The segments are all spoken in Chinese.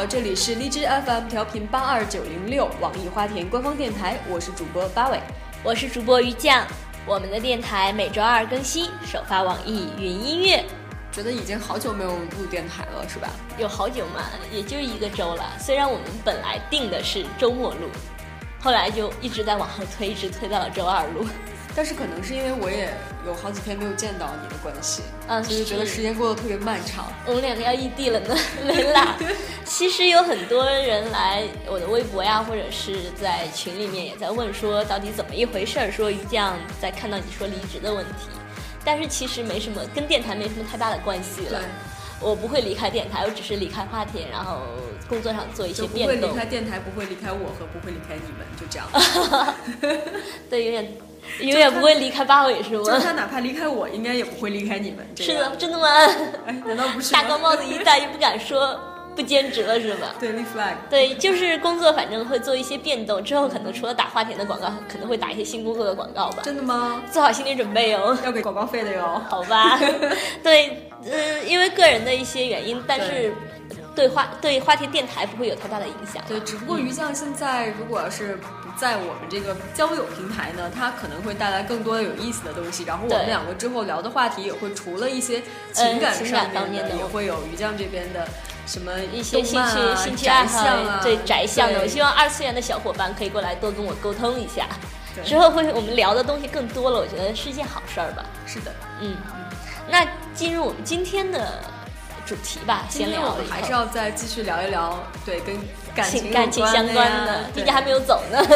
好，这里是荔枝 FM 调频八二九零六，网易花田官方电台，我是主播八尾，我是主播于酱。我们的电台每周二更新，首发网易云音乐。觉得已经好久没有录电台了，是吧？有好久嘛，也就一个周了。虽然我们本来定的是周末录，后来就一直在往后推，一直推到了周二录。但是可能是因为我也有好几天没有见到你的关系，嗯，所以觉得时间过得特别漫长。我们两个要异地了呢，没啦。其实有很多人来我的微博呀，或者是在群里面也在问说，到底怎么一回事儿？说于酱在看到你说离职的问题，但是其实没什么，跟电台没什么太大的关系了。我不会离开电台，我只是离开话题，然后工作上做一些变动。不会离开电台，不会离开我和不会离开你们，就这样。对，永远。永远不会离开八尾是吗？就他哪怕离开我，应该也不会离开你们。是的，真的吗？难道不是？大高帽子一戴，又不敢说不兼职了是吗？对，立 flag。对，就是工作，反正会做一些变动。之后可能除了打花田的广告，可能会打一些新工作的广告吧。真的吗？做好心理准备哦，要给广告费的哟。好吧。对，嗯，因为个人的一些原因，但是。对花对花田电台不会有太大的影响。对，只不过于酱现在如果要是不在我们这个交友平台呢，它可能会带来更多的有意思的东西。然后我们两个之后聊的话题也会除了一些情感上面的，也会有于酱这边的什么一些兴趣兴趣爱好啊，对宅向的。我希望二次元的小伙伴可以过来多跟我沟通一下。之后会我们聊的东西更多了，我觉得是一件好事儿吧。是的，嗯。那进入我们今天的。主题吧，先聊。还是要再继续聊一聊，对，跟感情感情相关的。毕竟还没有走呢。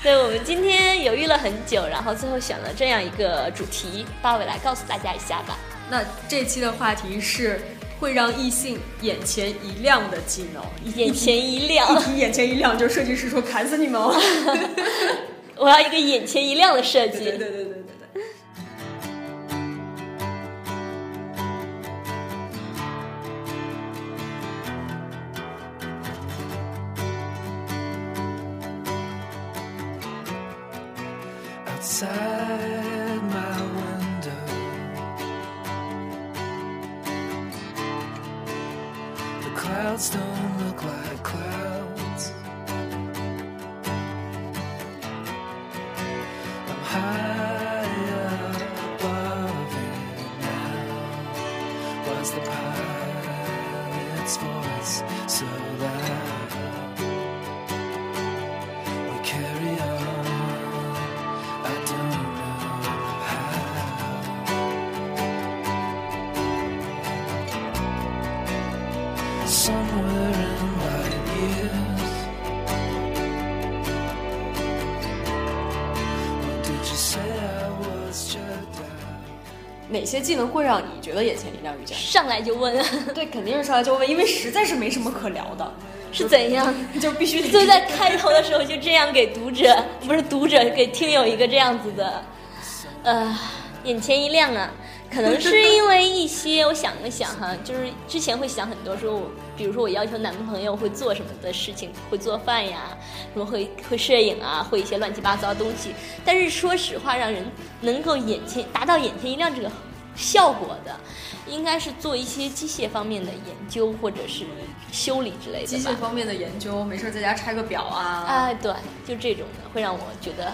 对，我们今天犹豫了很久，然后最后选了这样一个主题，八尾来告诉大家一下吧。那这期的话题是会让异性眼前一亮的技能。眼前一亮，一提眼前一亮，就是设计师说砍死你们了。我要一个眼前一亮的设计。对对对对。哪些技能会让你觉得眼前一亮？遇见上来就问，对，肯定是上来就问，因为实在是没什么可聊的。是怎样？就必须就在开头的时候就这样给读者，不是读者，给听友一个这样子的，呃，眼前一亮啊。可能是因为一些，我想了想哈，就是之前会想很多，说我比如说我要求男朋友会做什么的事情，会做饭呀，什么会会摄影啊，会一些乱七八糟的东西。但是说实话，让人能够眼前达到眼前一亮这个效果的，应该是做一些机械方面的研究或者是修理之类的。机械方面的研究，没事在家拆个表啊。哎，对，就这种的会让我觉得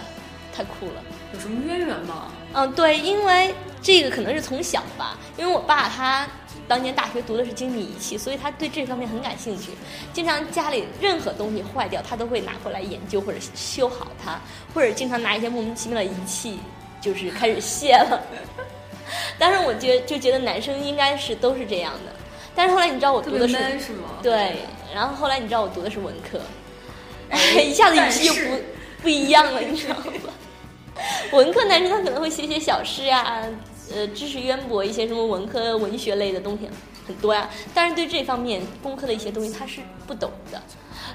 太酷了。有什么渊源吗？嗯，对，因为这个可能是从小吧，因为我爸他当年大学读的是精密仪器，所以他对这方面很感兴趣。经常家里任何东西坏掉，他都会拿过来研究或者修好它，或者经常拿一些莫名其妙的仪器，就是开始卸了。当时我觉就觉得男生应该是都是这样的，但是后来你知道我读的是对，然后后来你知道我读的是文科，一下子语气就不不一样了，你知道吗？文科男生他可能会写写小诗呀，呃，知识渊博一些什么文科文学类的东西很多呀，但是对这方面工科的一些东西他是不懂的。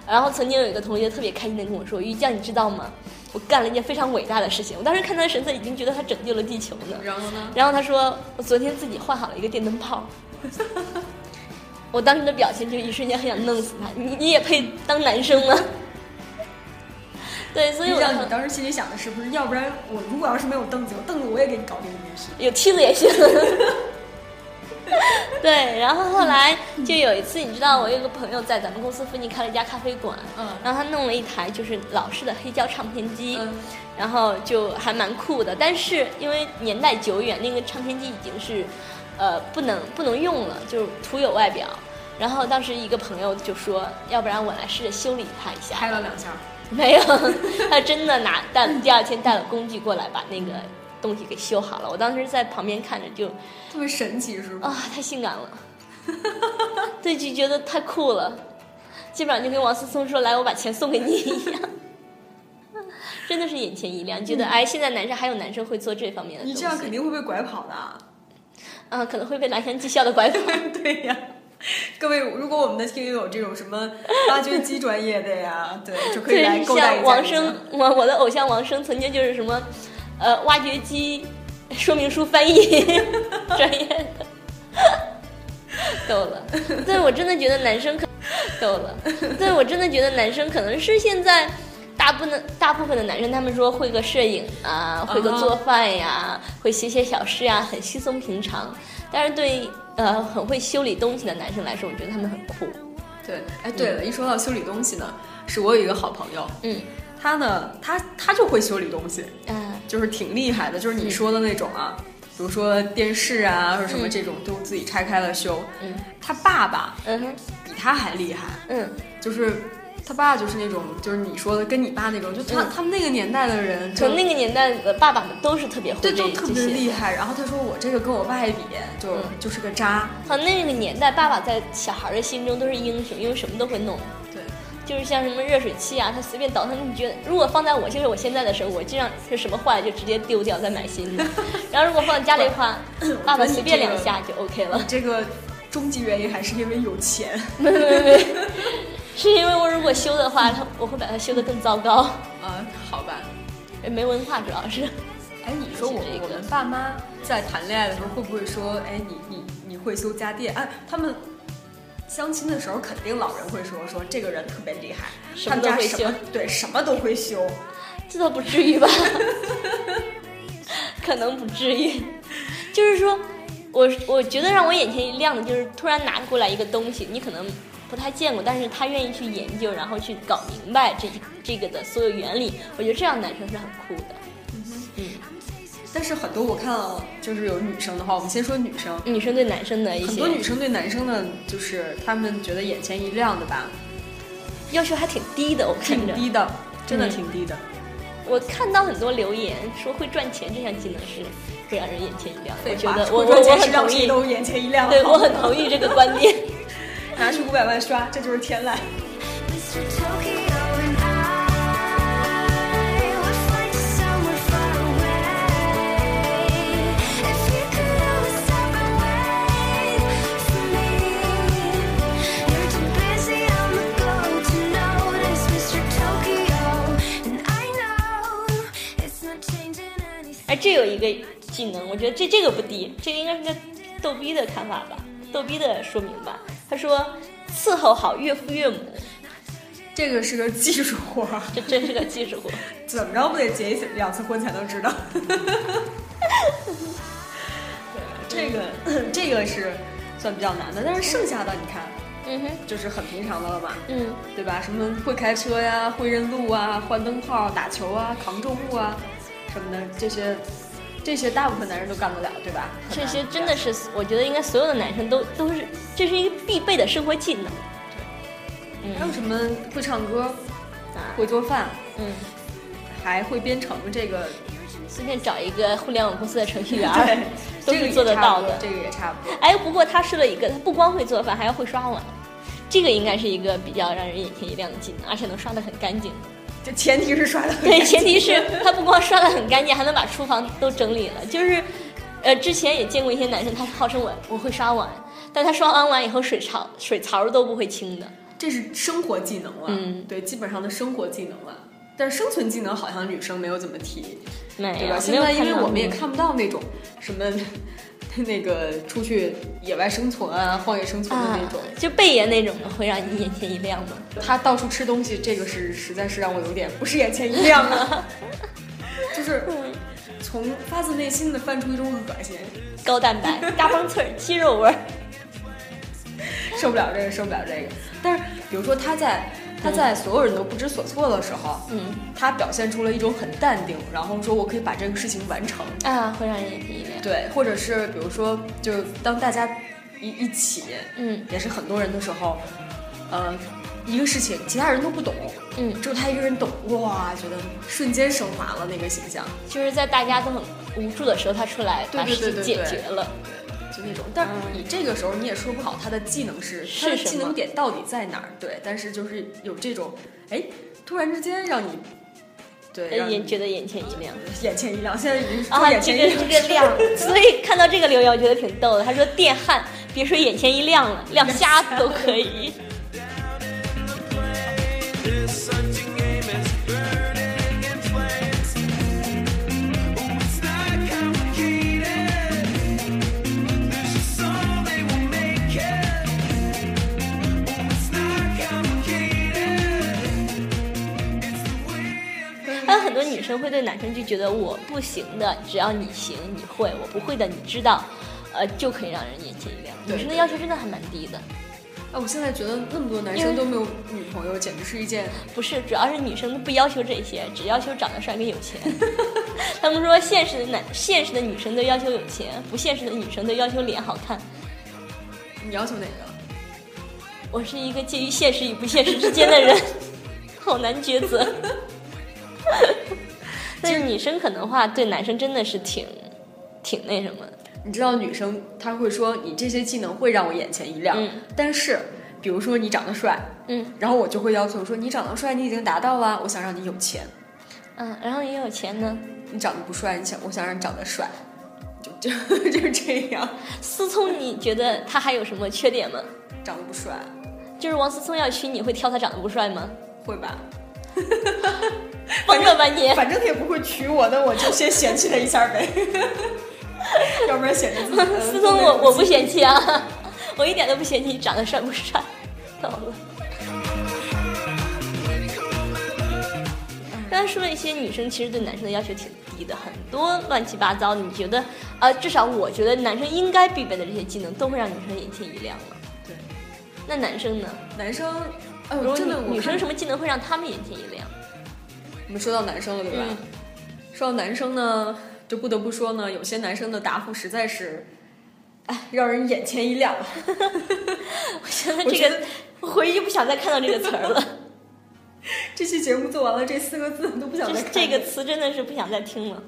然后曾经有一个同学特别开心的跟我说：“于酱，你知道吗？我干了一件非常伟大的事情。”我当时看他的神色，已经觉得他拯救了地球呢。然后呢？然后他说：“我昨天自己换好了一个电灯泡。”我当时的表情就一瞬间很想弄死他。你你也配当男生吗？对，所以我想你当时心里想的是不是？要不然我如果要是没有凳子，我凳子我也给你搞定这件事。有梯子也行。对，然后后来就有一次，你知道，我有个朋友在咱们公司附近开了一家咖啡馆，嗯，然后他弄了一台就是老式的黑胶唱片机，嗯，然后就还蛮酷的。但是因为年代久远，那个唱片机已经是，呃，不能不能用了，就徒有外表。然后当时一个朋友就说，要不然我来试着修理它一下。拍了两下，没有，他真的拿带第二天带了工具过来把那个东西给修好了。我当时在旁边看着就特别神奇，是吧？啊，太性感了，对，就觉得太酷了，基本上就跟王思聪说：“来，我把钱送给你一样。”真的是眼前一亮，觉得哎，现在男生还有男生会做这方面的。你这样肯定会被拐跑的。啊，可能会被蓝翔技校的拐跑。对呀。各位，如果我们的听友有这种什么挖掘机专业的呀，对，就可以来像王生，我我的偶像王生曾经就是什么，呃，挖掘机说明书翻译 专业的，够了。对我真的觉得男生可够了。对我真的觉得男生可能是现在大部分大部分的男生，他们说会个摄影啊，会个做饭呀，会写写小诗啊，很稀松平常。但是对呃很会修理东西的男生来说，我觉得他们很酷。对，哎，对了，一说到修理东西呢，是我有一个好朋友，嗯，他呢，他他就会修理东西，嗯，就是挺厉害的，就是你说的那种啊，比如说电视啊或者什么这种，都自己拆开了修。嗯，他爸爸，嗯哼，比他还厉害，嗯，就是。他爸就是那种，就是你说的跟你爸那种，就他他们那个年代的人，从那个年代的爸爸们都是特别会对，都特别厉害。然后他说我这个跟我爸一比，就就是个渣。他，那个年代爸爸在小孩的心中都是英雄，因为什么都会弄。对，就是像什么热水器啊，他随便倒腾。你觉得如果放在我就是我现在的时候，我经常是什么坏了就直接丢掉，再买新的。然后如果放在家里的话，爸爸随便两下就 OK 了。这个终极原因还是因为有钱。没没没。是因为我如果修的话，他 我会把它修得更糟糕。啊，好吧，没文化主要是。哎，你说我我们爸妈在谈恋爱的时候会不会说，哎，你你你会修家电？哎，他们相亲的时候肯定老人会说，说这个人特别厉害，什么都会修，对，什么都会修。这倒不至于吧？可能不至于。就是说，我我觉得让我眼前一亮的，就是突然拿过来一个东西，你可能。不太见过，但是他愿意去研究，然后去搞明白这这个的所有原理。我觉得这样男生是很酷的。嗯嗯。但是很多我看到就是有女生的话，我们先说女生。女生对男生的一些。很多女生对男生的，就是他们觉得眼前一亮的吧，要求还挺低的。我看着。挺低的，真的挺低的。我看到很多留言说会赚钱这项技能是会让人眼前一亮。我觉得我我我很同意。都眼前一亮。对我很同意这个观点。拿去五百万刷，这就是天籁。哎，这有一个技能，我觉得这这个不低，这个应该是个逗逼的看法吧。逗逼的说明吧，他说伺候好岳父岳母，这个是个技术活儿，这真是个技术活儿，怎么着不得结一次两次婚才能知道？这个这个是算比较难的，但是剩下的你看，嗯哼，就是很平常的了嘛？嗯，对吧？什么会开车呀，会认路啊，换灯泡、打球啊，扛重物啊，什么的这些。这些大部分男人都干不了，对吧？这些真的是，我觉得应该所有的男生都都是，这是一个必备的生活技能。对，还有什么会唱歌，会做饭，嗯，还会编程，这个随便找一个互联网公司的程序员，对，都是做得到的。这个也差不多。哎，不过他说了一个，他不光会做饭，还要会刷碗，这个应该是一个比较让人眼前一亮的技能，而且能刷得很干净。就前提是刷的对，前提是他不光刷的很干净，还能把厨房都整理了。就是，呃，之前也见过一些男生，他号称我我会刷碗，但他刷完碗以后水槽水槽都不会清的。这是生活技能了，嗯，对，基本上的生活技能了。但是生存技能好像女生没有怎么提，对吧？现在因为我们也看不到那种什么。那个出去野外生存啊，荒野生存的那种，就贝爷那种的，会让你眼前一亮吗？他到处吃东西，这个是实在是让我有点不是眼前一亮啊。就是从发自内心的泛出一种恶心。高蛋白、嘎嘣脆儿、鸡肉味儿，受不了这个，受不了这个。但是，比如说他在他在所有人都不知所措的时候，嗯，他表现出了一种很淡定，然后说我可以把这个事情完成啊，会让人眼前一亮。对，或者是比如说，就当大家一一起，嗯，也是很多人的时候，呃，一个事情其他人都不懂，嗯，只有他一个人懂，哇，觉得瞬间升华了那个形象。就是在大家都很无助的时候，他出来把事情解决了。就那种，但是你这个时候你也说不好他的技能是他的技能点到底在哪儿，对，但是就是有这种，哎，突然之间让你，对，眼觉得眼前一亮，眼前一亮，现在已经啊，这个这个亮，所以看到这个留言我觉得挺逗的，他说电焊，别说眼前一亮了，亮瞎子都可以。生会对男生就觉得我不行的，只要你行你会，我不会的你知道，呃，就可以让人眼前一亮。女生的要求真的还蛮低的。啊，我现在觉得那么多男生都没有女朋友，简直是一件不是，主要是女生不要求这些，只要求长得帅跟有钱。他们说现实的男，现实的女生都要求有钱，不现实的女生都要求脸好看。你要求哪个？我是一个介于现实与不现实之间的人，好难抉择。但是女生可能话对男生真的是挺，挺那什么。你知道女生她会说你这些技能会让我眼前一亮，但是比如说你长得帅，嗯，然后我就会要求说你长得帅你已经达到了，我想让你有钱，嗯，然后也有钱呢。你长得不帅，你想我想让你长得帅，就 就就是这样。思聪，你觉得他还有什么缺点吗？长得不帅，就是王思聪要娶你会挑他长得不帅吗？会吧。疯了吧你！反正他也不会娶我，那我就先嫌弃他一下呗。要不然显得自己。思聪，我我不嫌弃啊，我一点都不嫌弃你长得帅不帅。到了。刚才说了一些女生其实对男生的要求挺低的，很多乱七八糟。你觉得，呃，至少我觉得男生应该必备的这些技能，都会让女生眼前一亮了。对。那男生呢？男生，如果女女生什么技能会让他们眼前一亮？我们说到男生了，对吧？说到男生呢，就不得不说呢，有些男生的答复实在是，哎，让人眼前一亮。我现在这个，我回去就不想再看到这个词儿了。这期节目做完了，这四个字都不想再。这个词真的是不想再听了。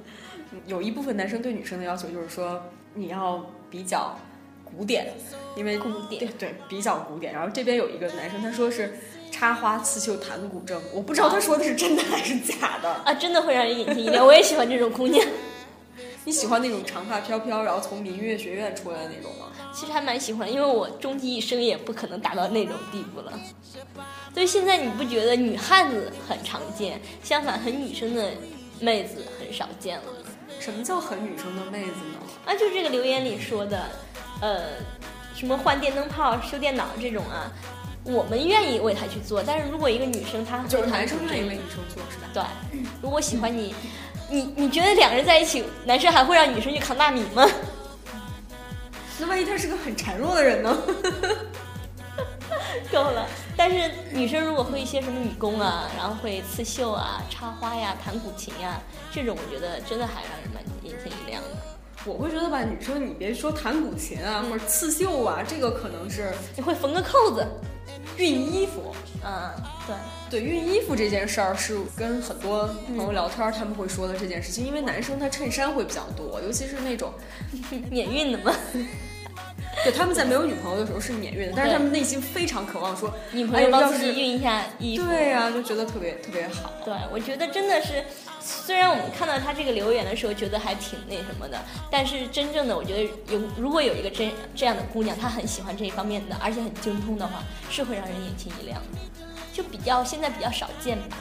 有一部分男生对女生的要求就是说，你要比较古典，因为古典对比较古典。然后这边有一个男生，他说是。插花、刺绣、弹古筝，我不知道他说的是真的还是假的啊！真的会让人眼前一亮。我也喜欢这种姑娘。你喜欢那种长发飘飘，然后从民乐学院出来的那种吗？其实还蛮喜欢，因为我终其一生也不可能达到那种地步了。所以现在你不觉得女汉子很常见，相反很女生的妹子很少见了吗？什么叫很女生的妹子呢？啊，就这个留言里说的，呃，什么换电灯泡、修电脑这种啊。我们愿意为他去做，但是如果一个女生她就是男生愿意为女生做是吧？对，如果喜欢你，你你觉得两个人在一起，男生还会让女生去扛大米吗？那万一他是个很孱弱的人呢？够了。但是女生如果会一些什么女工啊，然后会刺绣啊、插花呀、弹古琴呀，这种我觉得真的还让人蛮眼前一亮的。我会觉得吧，女生你别说弹古琴啊，或者刺绣啊，这个可能是你会缝个扣子。熨衣服，嗯，对对，熨衣服这件事儿是跟很多朋友聊天，他们会说的这件事情。因为男生他衬衫会比较多，尤其是那种 免熨的嘛。对，他们在没有女朋友的时候是免运的，但是他们内心非常渴望说女朋友帮自己熨一下衣服。对呀，就觉得特别特别好。对，我觉得真的是，虽然我们看到他这个留言的时候觉得还挺那什么的，但是真正的我觉得有，如果有一个真这样的姑娘，她很喜欢这一方面的，而且很精通的话，是会让人眼前一亮的，就比较现在比较少见吧。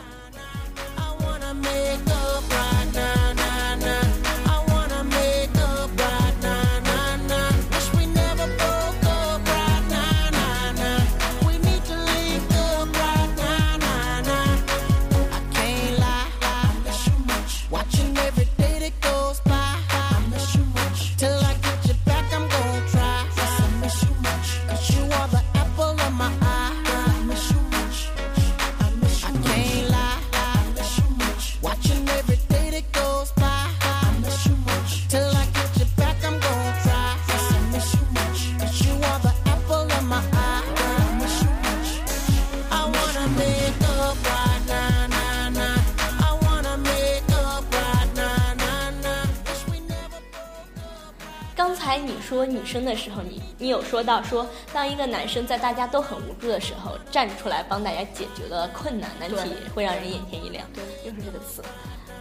生的时候，你你有说到说，当一个男生在大家都很无助的时候站出来帮大家解决了困难难题，会让人眼前一亮。对，又是这个词。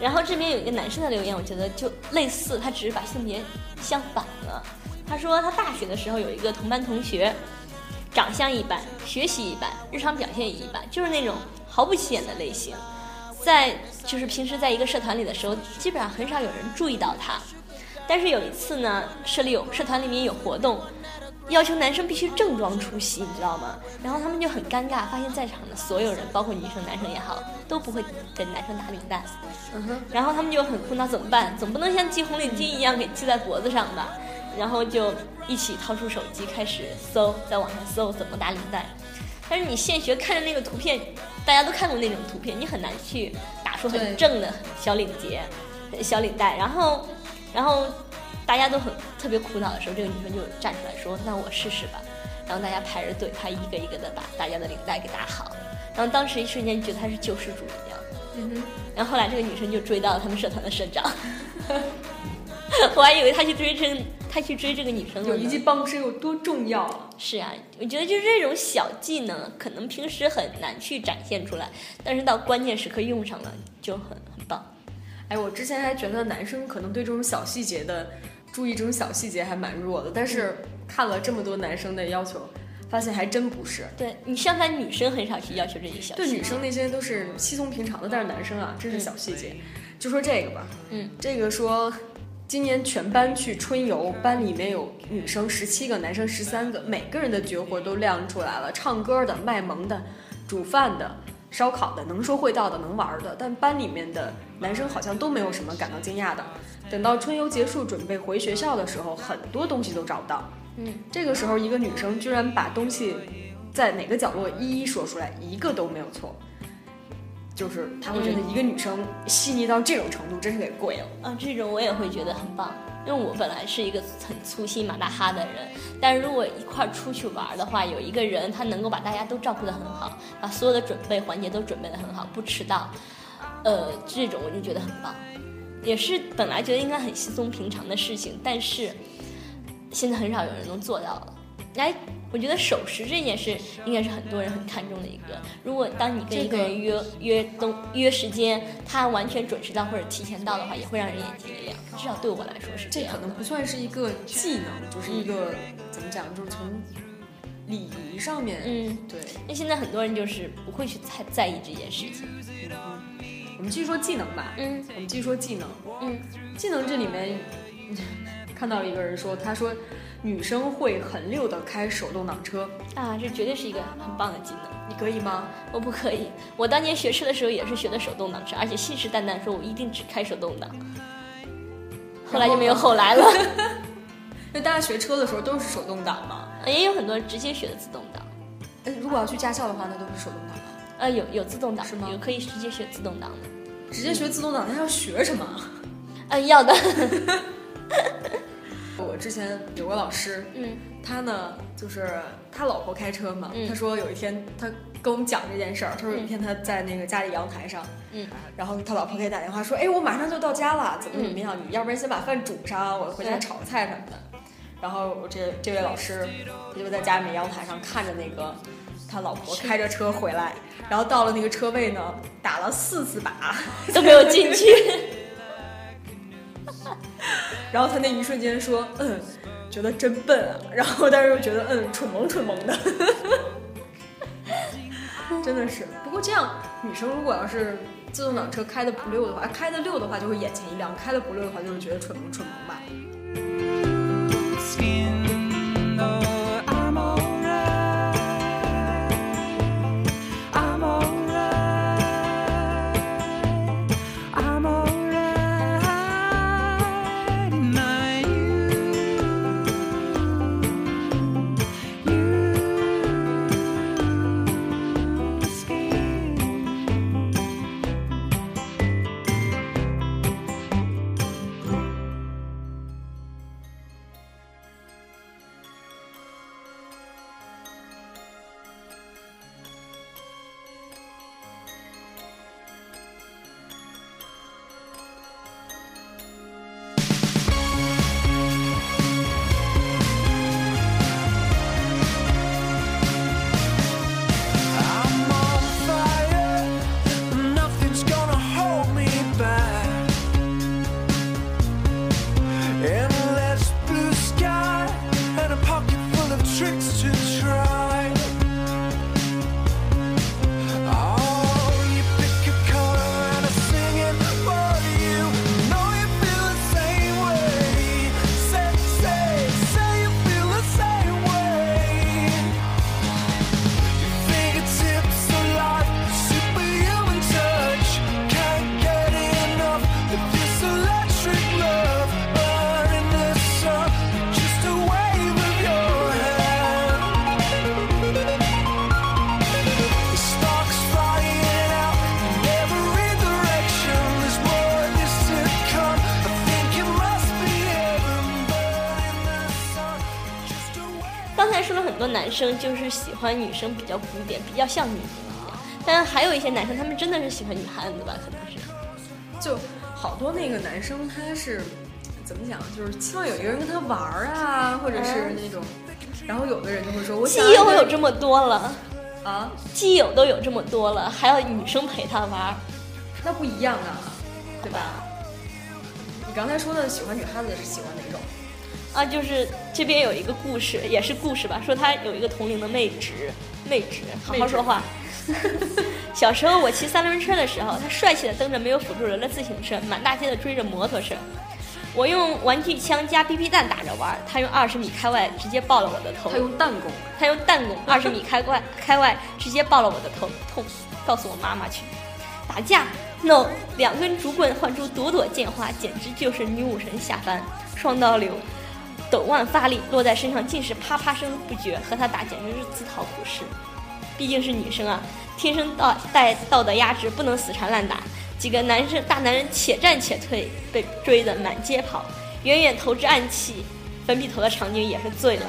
然后这边有一个男生的留言，我觉得就类似，他只是把性别相反了。他说他大学的时候有一个同班同学，长相一般，学习一般，日常表现也一般，就是那种毫不起眼的类型。在就是平时在一个社团里的时候，基本上很少有人注意到他。但是有一次呢，社里有社团里面有活动，要求男生必须正装出席，你知道吗？然后他们就很尴尬，发现在场的所有人，包括女生、男生也好，都不会给男生打领带。嗯哼。然后他们就很苦恼，怎么办？总不能像系红领巾一样给系在脖子上吧？然后就一起掏出手机开始搜，在网上搜怎么打领带。但是你现学看着那个图片，大家都看过那种图片，你很难去打出很正的小领结、小领带。然后，然后大家都很特别苦恼的时候，这个女生就站出来说：“那我试试吧。”然后大家排着队，她一个一个的把大家的领带给打好。然后当时一瞬间觉得她是救世主一样。嗯哼。然后后来这个女生就追到了他们社团的社长。我还以为她去追这，她去追这个女生了。有一技傍身有多重要？是啊，我觉得就是这种小技能，可能平时很难去展现出来，但是到关键时刻用上了就很很棒。哎，我之前还觉得男生可能对这种小细节的注意，这种小细节还蛮弱的，但是看了这么多男生的要求，发现还真不是。对你相反，女生很少去要求这些小。对女生那些都是稀松平常的，但是男生啊，真是小细节。就说这个吧，嗯，这个说。今年全班去春游，班里面有女生十七个，男生十三个，每个人的绝活都亮出来了，唱歌的、卖萌的、煮饭的、烧烤的、能说会道的、能玩的。但班里面的男生好像都没有什么感到惊讶的。等到春游结束，准备回学校的时候，很多东西都找不到。嗯，这个时候一个女生居然把东西在哪个角落一一说出来，一个都没有错。就是他会觉得一个女生细腻到这种程度，真是给贵了啊！这种我也会觉得很棒，因为我本来是一个很粗心马大哈的人，但是如果一块出去玩的话，有一个人他能够把大家都照顾得很好，把所有的准备环节都准备得很好，不迟到，呃，这种我就觉得很棒，也是本来觉得应该很稀松平常的事情，但是现在很少有人能做到了，来。我觉得守时这件事应该是很多人很看重的一个。如果当你跟一个人约约东约时间，他完全准时到或者提前到的话，也会让人眼睛一亮。至少对我来说是这样。这可能不算是一个技能，就是一个怎么讲，就是从礼仪上面。嗯，对。那现在很多人就是不会去太在意这件事情。嗯，我们继续说技能吧。嗯，我们继续说技能。嗯，技能这里面 看到了一个人说，他说。女生会很溜的开手动挡车啊，这绝对是一个很棒的技能。你可以吗？我不可以。我当年学车的时候也是学的手动挡车，而且信誓旦旦说我一定只开手动挡。后来就没有后来了。那大家学车的时候都是手动挡吗？也有很多直接学的自动挡。哎，如果要去驾校的话，那都是手动挡吗。呃，有有自动挡是吗？有可以直接学自动挡的。直接学自动挡，那要学什么？嗯，要的。我之前有个老师，嗯，他呢就是他老婆开车嘛，嗯，他说有一天他跟我们讲这件事儿，他说有一天他在那个家里阳台上，嗯，然后他老婆给他打电话说，哎，我马上就到家了，怎么怎么样，你要不然先把饭煮上，我回家炒个菜什么的。然后我这这位老师他就在家里面阳台上看着那个他老婆开着车回来，然后到了那个车位呢，打了四次靶都没有进去。然后他那一瞬间说：“嗯，觉得真笨啊。”然后但是又觉得嗯，蠢萌蠢萌的，真的是。不过这样，女生如果要是自动挡车开的不溜的话，开的溜的话就会眼前一亮；开的不溜的话，就会觉得蠢萌蠢萌吧。生就是喜欢女生比较古典，比较像女生一样，但还有一些男生他们真的是喜欢女汉子吧？可能是，就好多那个男生他是怎么讲，就是希望有一个人跟他玩儿啊，或者是那种，然后有的人就会说，我基友有这么多了啊，基友都有这么多了，还要女生陪他玩，那不一样啊，对吧？你刚才说的喜欢女汉子是喜欢哪种？啊，就是这边有一个故事，也是故事吧。说他有一个同龄的妹侄，妹侄，好好说话。小时候我骑三轮车的时候，他帅气的蹬着没有辅助轮的自行车，满大街的追着摩托车。我用玩具枪加 BB 弹打着玩，他用二十米开外直接爆了我的头。他用弹弓，他用弹弓，二十米开外开外直接爆了我的头，痛！告诉我妈妈去。打架？No，两根竹棍换出朵朵剑花，简直就是女武神下凡，双刀流。抖腕发力，落在身上尽是啪啪声不绝，和他打简直是自讨苦吃。毕竟是女生啊，天生道带道德压制，不能死缠烂打。几个男生大男人且战且退，被追得满街跑，远远投掷暗器，粉笔头的场景也是醉了。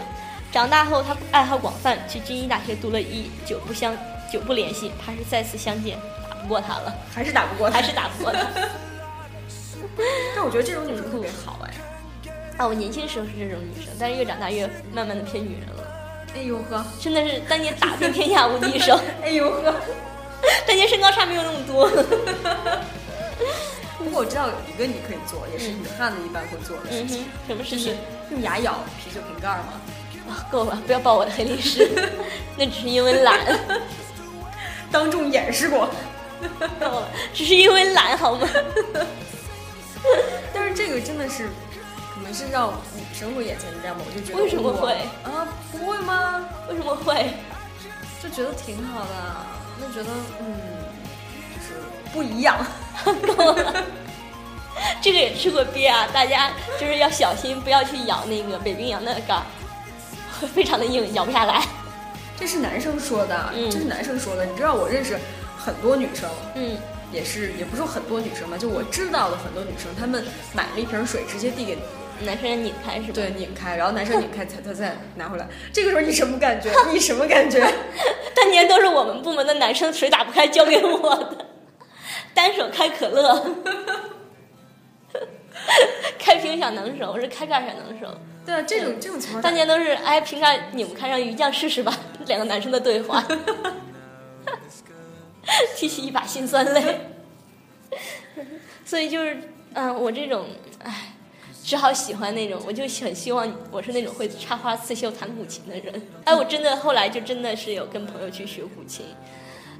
长大后他爱好广泛，去军医大学读了医，久不相久不联系，怕是再次相见打不过他了，还是打不过，还是打不过他。但我觉得这种女生特别好哎。啊，我年轻时候是这种女生，但是越长大越慢慢的偏女人了。哎呦呵，真的是当年打遍天下无敌手。哎呦呵，当年身高差没有那么多。不过我知道有一个你可以做，也是女汉子一般会做的事情。什么事情？用牙咬啤酒瓶盖吗？啊，够了，不要爆我的黑历史。那只是因为懒，当众演示过。够了，只是因为懒好吗？但是这个真的是。你们是让女生会眼前一亮吗？我就觉得为什么会啊？不会吗？为什么会？就觉得挺好的，就觉得嗯，就是不一样。这个也吃过鳖啊，大家就是要小心，不要去咬那个北冰洋的杆，非常的硬，咬不下来。这是男生说的，这是男生说的。你知道我认识很多女生，嗯，也是也不是很多女生吧，就我知道的很多女生，她们买了一瓶水，直接递给。男生拧开是吧？对，拧开，然后男生拧开，他他再拿回来。这个时候你什么感觉？你什么感觉？当年都是我们部门的男生谁打不开交给我的，单手开可乐，开瓶小能手，我是开盖小能手。对啊，这种这种情况，当年都是哎瓶盖拧不开，让鱼酱试试吧。两个男生的对话，提起一把辛酸泪。所以就是嗯，我这种哎。只好喜欢那种，我就很希望我是那种会插花刺绣弹古琴的人。哎，我真的后来就真的是有跟朋友去学古琴，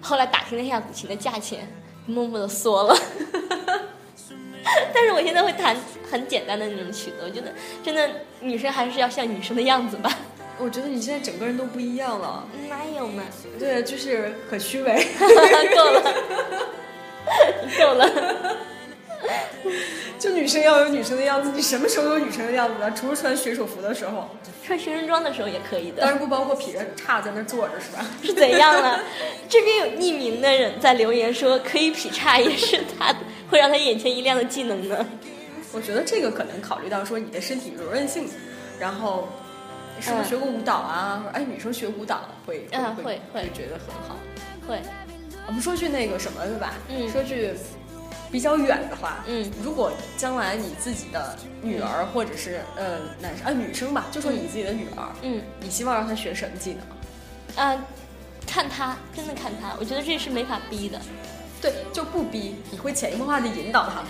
后来打听了一下古琴的价钱，默默的缩了。但是我现在会弹很简单的那种曲子，我觉得真的女生还是要像女生的样子吧。我觉得你现在整个人都不一样了。哪有嘛？对，就是很虚伪。够了，够了。就女生要有女生的样子，你什么时候有女生的样子呢？除了穿水手服的时候，穿学生装的时候也可以的。当然不包括劈着叉在那坐着，是吧？是怎样了？这边有匿名的人在留言说，可以劈叉也是他会让他眼前一亮的技能呢。我觉得这个可能考虑到说你的身体柔韧性，然后是不是学过舞蹈啊？哎，女生学舞蹈会会会觉得很好。会。我们说句那个什么对吧？嗯。说句。比较远的话，嗯，如果将来你自己的女儿或者是呃男生啊女生吧，就说你自己的女儿，嗯，你希望让她学什么技能？啊，看她，真的看她，我觉得这是没法逼的。对，就不逼，你会潜移默化的引导她吗？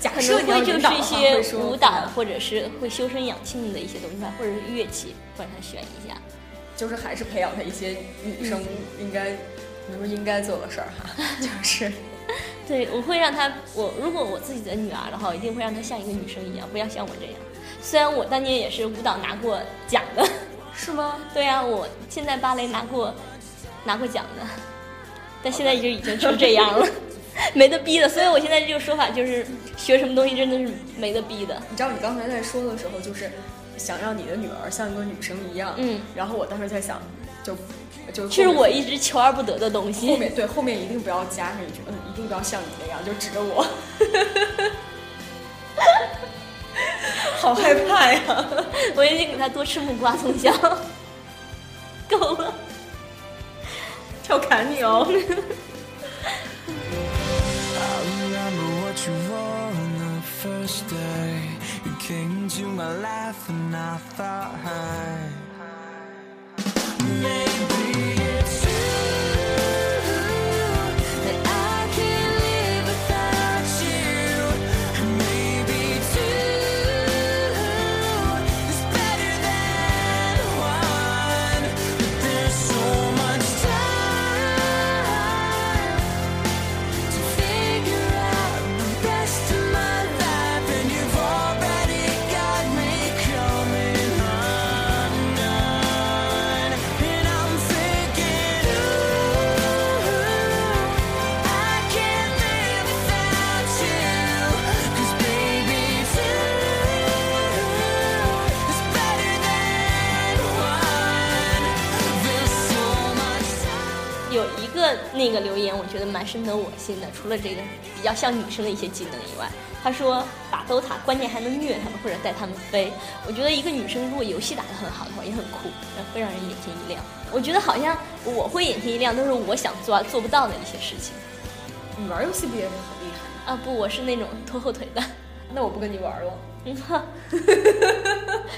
假设会就是一些舞蹈，或者是会修身养性的一些东西吧，或者是乐器，会让她选一下。就是还是培养她一些女生应该，比如说应该做的事儿哈，就是。对，我会让她。我如果我自己的女儿的话，我一定会让她像一个女生一样，不要像我这样。虽然我当年也是舞蹈拿过奖的，是吗？对呀，我现在芭蕾拿过拿过奖的，但现在就已经成这样了，没得逼的。所以我现在这个说法就是，学什么东西真的是没得逼的。你知道，你刚才在说的时候，就是想让你的女儿像一个女生一样。嗯。然后我当时在想，就。就是我一直求而不得的东西。后面对后面一定不要加上一句，嗯，一定不要像你那样，就指着我。好害怕呀！我一定给他多吃木瓜葱姜，够。了，跳砍你哦。觉得蛮深得我心的，除了这个比较像女生的一些技能以外，他说打 DOTA 关键还能虐他们或者带他们飞。我觉得一个女生如果游戏打得很好的话，也很酷，会让人眼前一亮。我觉得好像我会眼前一亮，都是我想做做不到的一些事情。你玩游戏不也是很厉害啊？不，我是那种拖后腿的。那我不跟你玩了。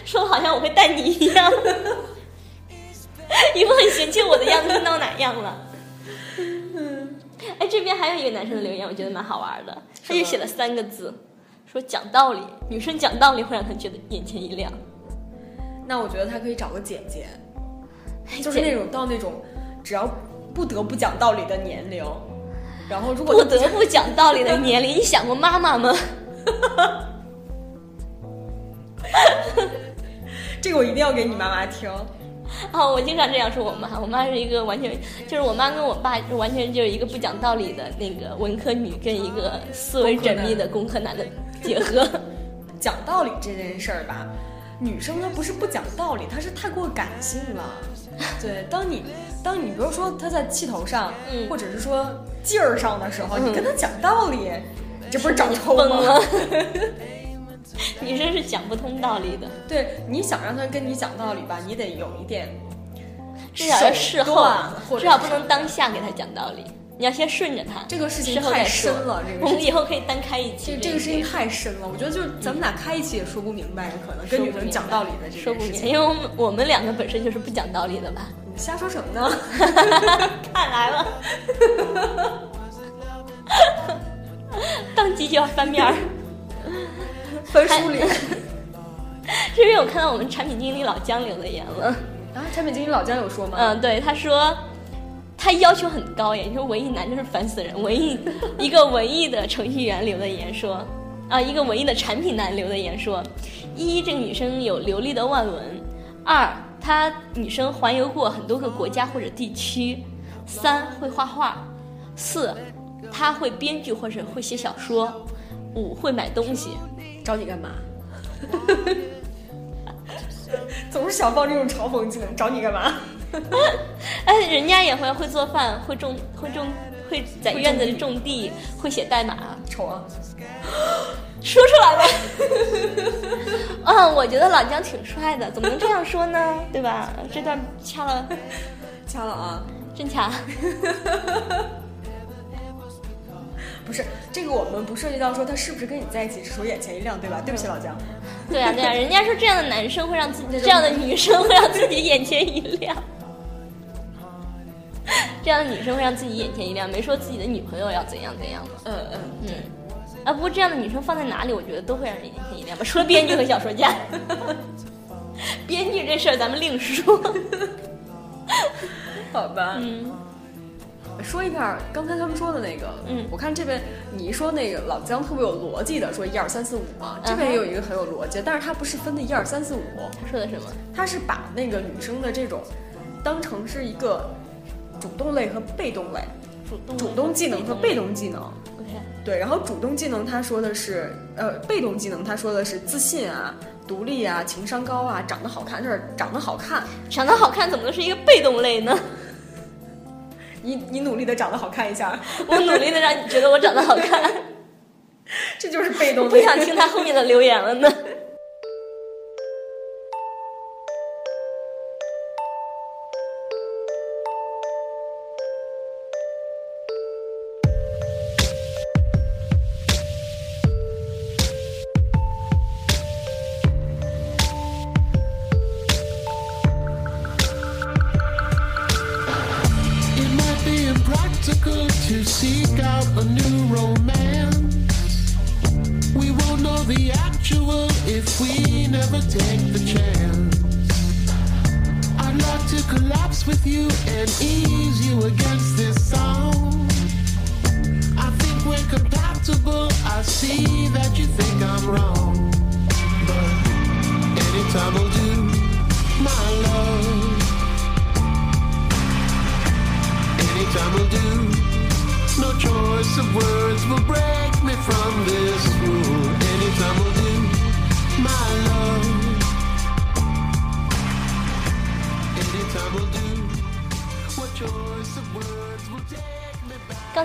说的好像我会带你一样，一副很嫌弃我的样子，闹哪样了？哎，这边还有一个男生的留言，我觉得蛮好玩的。他就写了三个字，说讲道理，女生讲道理会让他觉得眼前一亮。那我觉得他可以找个姐姐，就是那种到那种只要不得不讲道理的年龄。然后如果不得不讲道理的年龄，你想过妈妈吗？这个我一定要给你妈妈听。哦，我经常这样说我妈，我妈是一个完全就是我妈跟我爸就完全就是一个不讲道理的那个文科女跟一个思维缜密的工科男的结合。讲道理这件事儿吧，女生她不是不讲道理，她是太过感性了。对，当你当你比如说她在气头上，或者是说劲儿上的时候，你跟她讲道理，这不是找抽吗？女生是讲不通道理的。对，你想让他跟你讲道理吧，你得有一点，至少要事后，至少不能当下给他讲道理。你要先顺着他。这个事情太深了，这个我们以后可以单开一期。这个事情太深了，我觉得就是咱们俩开一期也说不明白，可能跟女生讲道理的这说不明白，因为我们我们两个本身就是不讲道理的吧？你瞎说什么呢？看来了，当即就要翻面儿。分书里，这边 我看到我们产品经理老姜留的言了啊！产品经理老姜有说吗？嗯，对，他说他要求很高耶。你说文艺男真是烦死人。文艺一个文艺的程序员留的言说啊，一个文艺的产品男留的言说：一，这个女生有流利的外文；二，她女生环游过很多个国家或者地区；三，会画画；四，她会编剧或者会写小说；五，会买东西。找你干嘛？总是想放这种嘲讽技能，找你干嘛？哎，人家也会会做饭，会种会种会在院子里种地，会写代码。丑啊！说出来吧。嗯，我觉得老姜挺帅的，怎么能这样说呢？对吧？这段掐了，掐了啊！真掐。不是这个，我们不涉及到说他是不是跟你在一起，只说眼前一亮，对吧？对不起，老姜。对啊，对啊，人家说这样的男生会让自己，这样的女生会让自己眼前一亮，这样的女生会让自己眼前一亮，没说自己的女朋友要怎样怎样嗯嗯嗯。啊，不过这样的女生放在哪里，我觉得都会让人眼前一亮吧。除了编剧和小说家，编剧这事儿咱们另说。好吧。嗯。说一下刚才他们说的那个，嗯，我看这边你一说那个老姜特别有逻辑的说一二三四五嘛，这边也有一个很有逻辑，但是他不是分的一二三四五，他说的什么？他是把那个女生的这种当成是一个主动类和被动类，主动主动技能和被动技能，OK，对，然后主动技能他说的是呃，被动技能他说的是自信啊、独立啊、情商高啊、长得好看，就是长得好看，长得好看怎么能是一个被动类呢？你你努力的长得好看一下，我努力的让你觉得我长得好看，这就是被动。不想听他后面的留言了呢。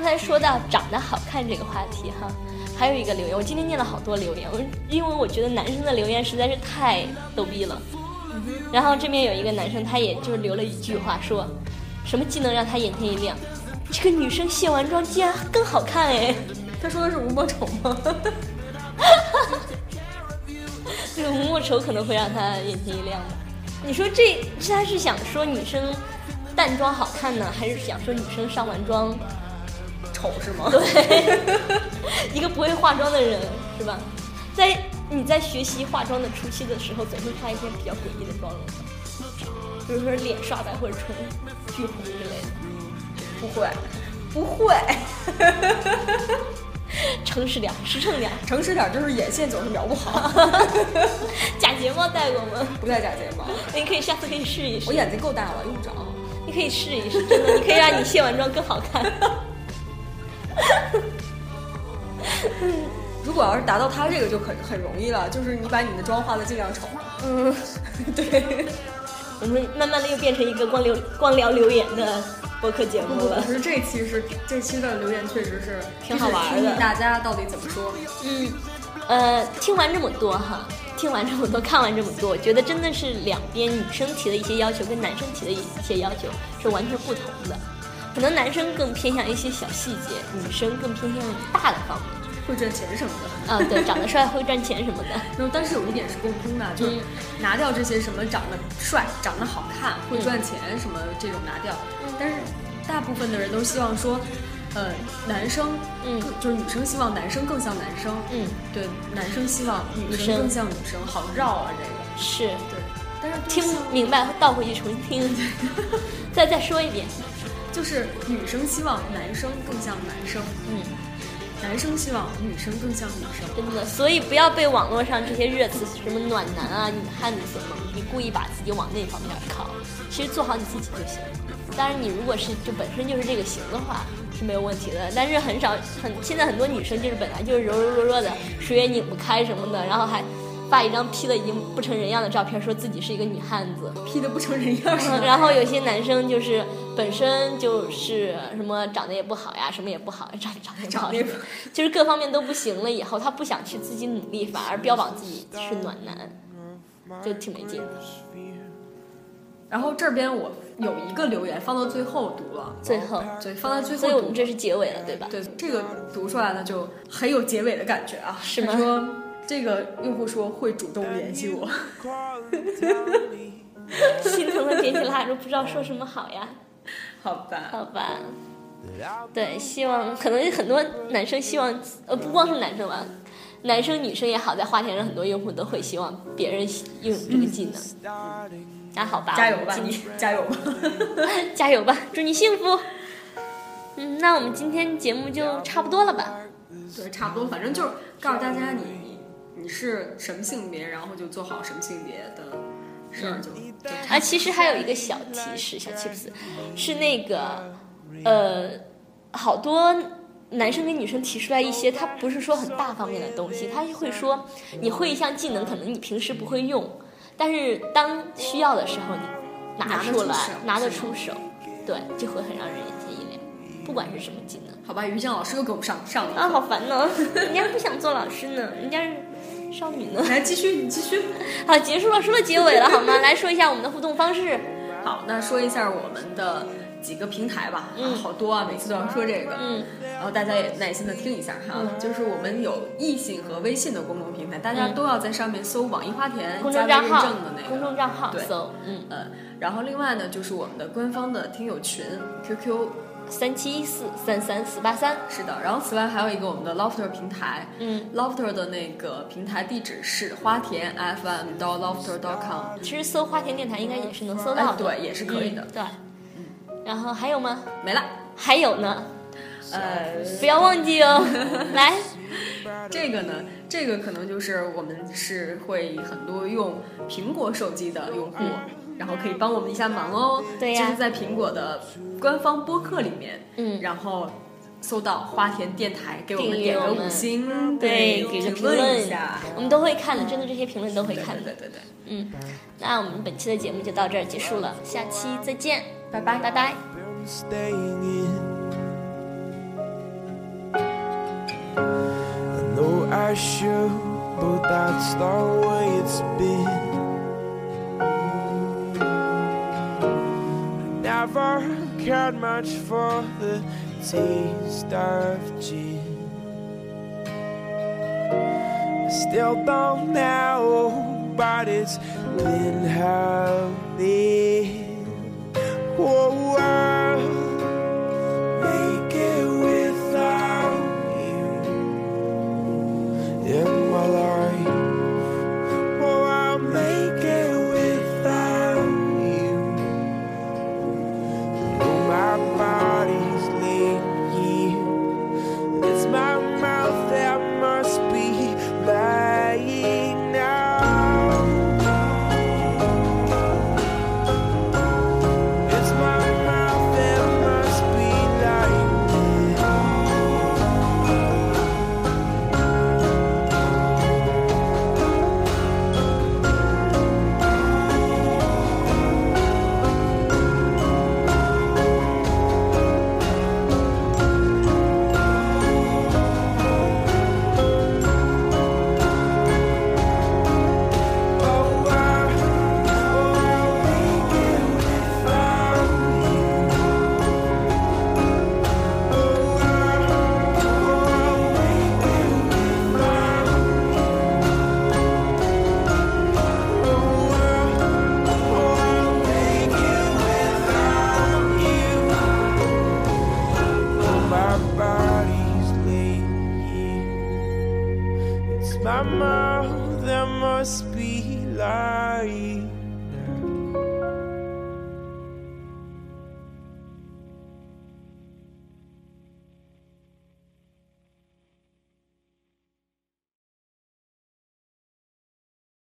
才说到长得好看这个话题哈，还有一个留言，我今天念了好多留言，我因为我觉得男生的留言实在是太逗逼了。然后这边有一个男生，他也就是留了一句话说，什么技能让他眼前一亮？这个女生卸完妆竟然更好看哎！他说的是吴莫愁吗？这个吴莫愁可能会让他眼前一亮的。你说这他是想说女生淡妆好看呢，还是想说女生上完妆丑是吗？对，一个不会化妆的人是吧？在你在学习化妆的初期的时候，总会画一些比较诡异的妆容，比如说脸刷白或者唇巨红之类的。不会，不会。诚实点，实诚点，诚实点，就是眼线总是描不好。假睫毛戴过吗？不戴假睫毛。你可以下次可以试一试。我眼睛够大了，用不着。你可以试一试，真的，你可以让你卸完妆更好看。如果要是达到他这个就很很容易了，就是你把你的妆化的尽量丑。嗯，对。我们慢慢的又变成一个光留光聊留言的播客节目了。可是这期是这期的留言确实是挺好玩的。大家到底怎么说？嗯，呃，听完这么多哈，听完这么多，看完这么多，我觉得真的是两边女生提的一些要求跟男生提的一些要求是完全不同的。可能男生更偏向一些小细节，女生更偏向大的方面。会赚钱什么的。啊，对，长得帅会赚钱什么的。那但是有一点是共通的，就是拿掉这些什么长得帅、长得好看、会赚钱什么这种拿掉。但是大部分的人都希望说，呃，男生，嗯，就是女生希望男生更像男生，嗯，对，男生希望女生更像女生，好绕啊这个。是。对，但是听明白倒回去重新听，再再说一遍，就是女生希望男生更像男生，嗯。男生希望女生更像女生，真的，所以不要被网络上这些热词什么暖男啊、女汉子所蒙蔽，故意把自己往那方面靠。其实做好你自己就行。当然，你如果是就本身就是这个型的话是没有问题的。但是很少很现在很多女生就是本来就是柔柔弱弱的，水也拧不开什么的，然后还。发一张 P 的已经不成人样的照片，说自己是一个女汉子，P 的不成人样。然后有些男生就是本身就是什么长得也不好呀，什么也不好，长长得不好，就是各方面都不行了。以后他不想去自己努力，反而标榜自己是暖男，就挺没劲的。然后这边我有一个留言放到最后读了，最后对放在最后，所以我们这是结尾了，对吧？对，这个读出来了就很有结尾的感觉啊，是吗？说。这个用户说会主动联系我，心疼的点起蜡烛，不知道说什么好呀？好吧，好吧，对，希望可能很多男生希望，呃，不光是男生吧，男生女生也好，在花田上很多用户都会希望别人拥有这个技能。那好吧，加油吧，你 加油吧，加油吧，祝你幸福。嗯，那我们今天节目就差不多了吧？对，差不多，反正就是告诉大家你。你是什么性别，然后就做好什么性别的事儿就。啊，其实还有一个小提示，小 tips，是那个，呃，好多男生跟女生提出来一些，他不是说很大方面的东西，他会说你会一项技能，可能你平时不会用，但是当需要的时候你拿出来，拿得出手，对，就会很让人眼前一亮。不管是什么技能，好吧，于江老师又给我们上上啊，好烦呢，人家不想做老师呢，人家是。少女呢？来继续，你继续。好，结束了，说到结尾了，好吗？来说一下我们的互动方式。好，那说一下我们的几个平台吧。嗯，好多啊，每次都要说这个。嗯。然后大家也耐心的听一下哈，就是我们有异性和微信的公众平台，大家都要在上面搜“网易花田”加认证的那个公众账号，对，搜。嗯呃，然后另外呢，就是我们的官方的听友群，QQ。三七一四三三四八三。是的，然后此外还有一个我们的 Lofter 平台，嗯，Lofter 的那个平台地址是花田 FM 到 Lofter dot com。其实搜花田电台应该也是能搜到的，对，也是可以的。对，嗯，然后还有吗？没了。还有呢？呃，不要忘记哦。来，这个呢，这个可能就是我们是会很多用苹果手机的用户。然后可以帮我们一下忙哦，对呀，就是在苹果的官方播客里面，嗯，然后搜到花田电台，给我们点个五星，对，给个评论。一下，我们都会看的，真的这些评论都会看。的，对对对，嗯，那我们本期的节目就到这儿结束了，下期再见，拜拜。拜拜。Never cared much for the taste of gin. I still don't know, but it's been heavy. Whoa, whoa. my mouth, there must be light.